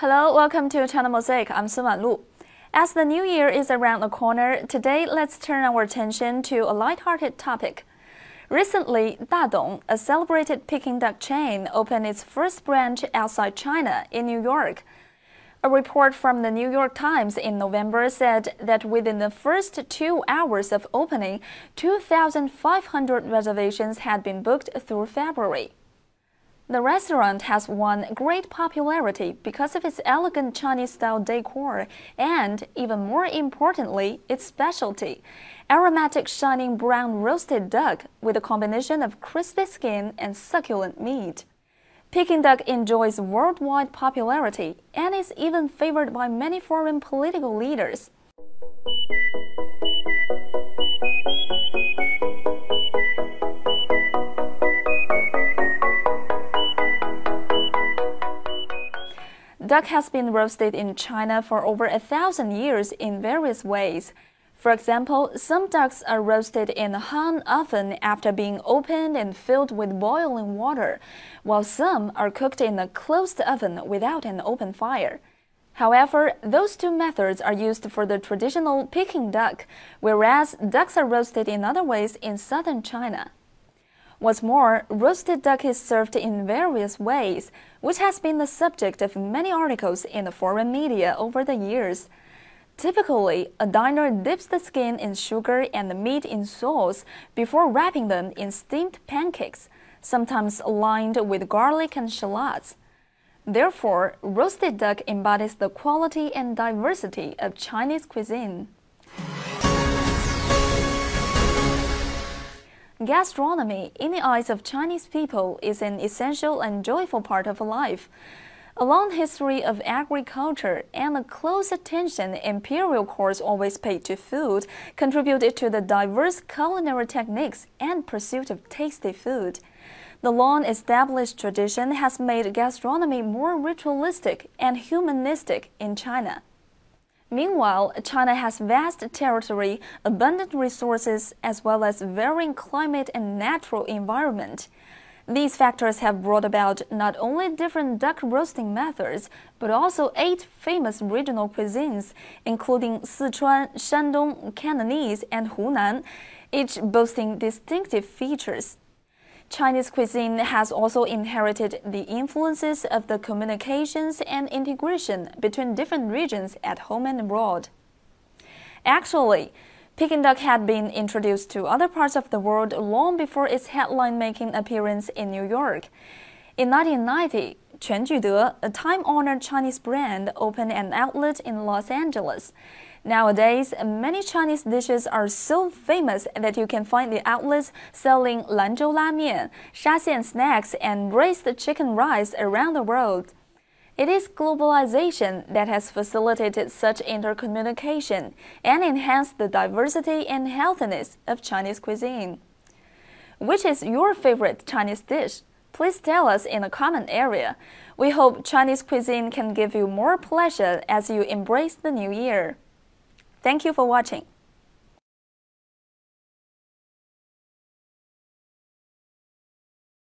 Hello, welcome to China Mosaic. I'm Sun Wanlu. As the new year is around the corner, today let's turn our attention to a light-hearted topic. Recently, Dadong, a celebrated Peking duck chain, opened its first branch outside China in New York. A report from the New York Times in November said that within the first two hours of opening, 2,500 reservations had been booked through February. The restaurant has won great popularity because of its elegant Chinese style decor and, even more importantly, its specialty aromatic shining brown roasted duck with a combination of crispy skin and succulent meat. Peking duck enjoys worldwide popularity and is even favored by many foreign political leaders. Duck has been roasted in China for over a thousand years in various ways. For example, some ducks are roasted in a hung oven after being opened and filled with boiling water, while some are cooked in a closed oven without an open fire. However, those two methods are used for the traditional Peking duck, whereas ducks are roasted in other ways in southern China. What's more, roasted duck is served in various ways, which has been the subject of many articles in the foreign media over the years. Typically, a diner dips the skin in sugar and the meat in sauce before wrapping them in steamed pancakes, sometimes lined with garlic and shallots. Therefore, roasted duck embodies the quality and diversity of Chinese cuisine. Gastronomy, in the eyes of Chinese people, is an essential and joyful part of life. A long history of agriculture and the close attention imperial courts always paid to food contributed to the diverse culinary techniques and pursuit of tasty food. The long established tradition has made gastronomy more ritualistic and humanistic in China. Meanwhile, China has vast territory, abundant resources, as well as varying climate and natural environment. These factors have brought about not only different duck roasting methods, but also eight famous regional cuisines, including Sichuan, Shandong, Cantonese, and Hunan, each boasting distinctive features. Chinese cuisine has also inherited the influences of the communications and integration between different regions at home and abroad. Actually, Peking duck had been introduced to other parts of the world long before its headline-making appearance in New York. In 1990, Quanjude, a time-honored Chinese brand, opened an outlet in Los Angeles. Nowadays, many Chinese dishes are so famous that you can find the outlets selling Lanzhou La Mian, Shaxian snacks, and braised chicken rice around the world. It is globalization that has facilitated such intercommunication and enhanced the diversity and healthiness of Chinese cuisine. Which is your favorite Chinese dish? Please tell us in the comment area. We hope Chinese cuisine can give you more pleasure as you embrace the new year. Thank you for watching.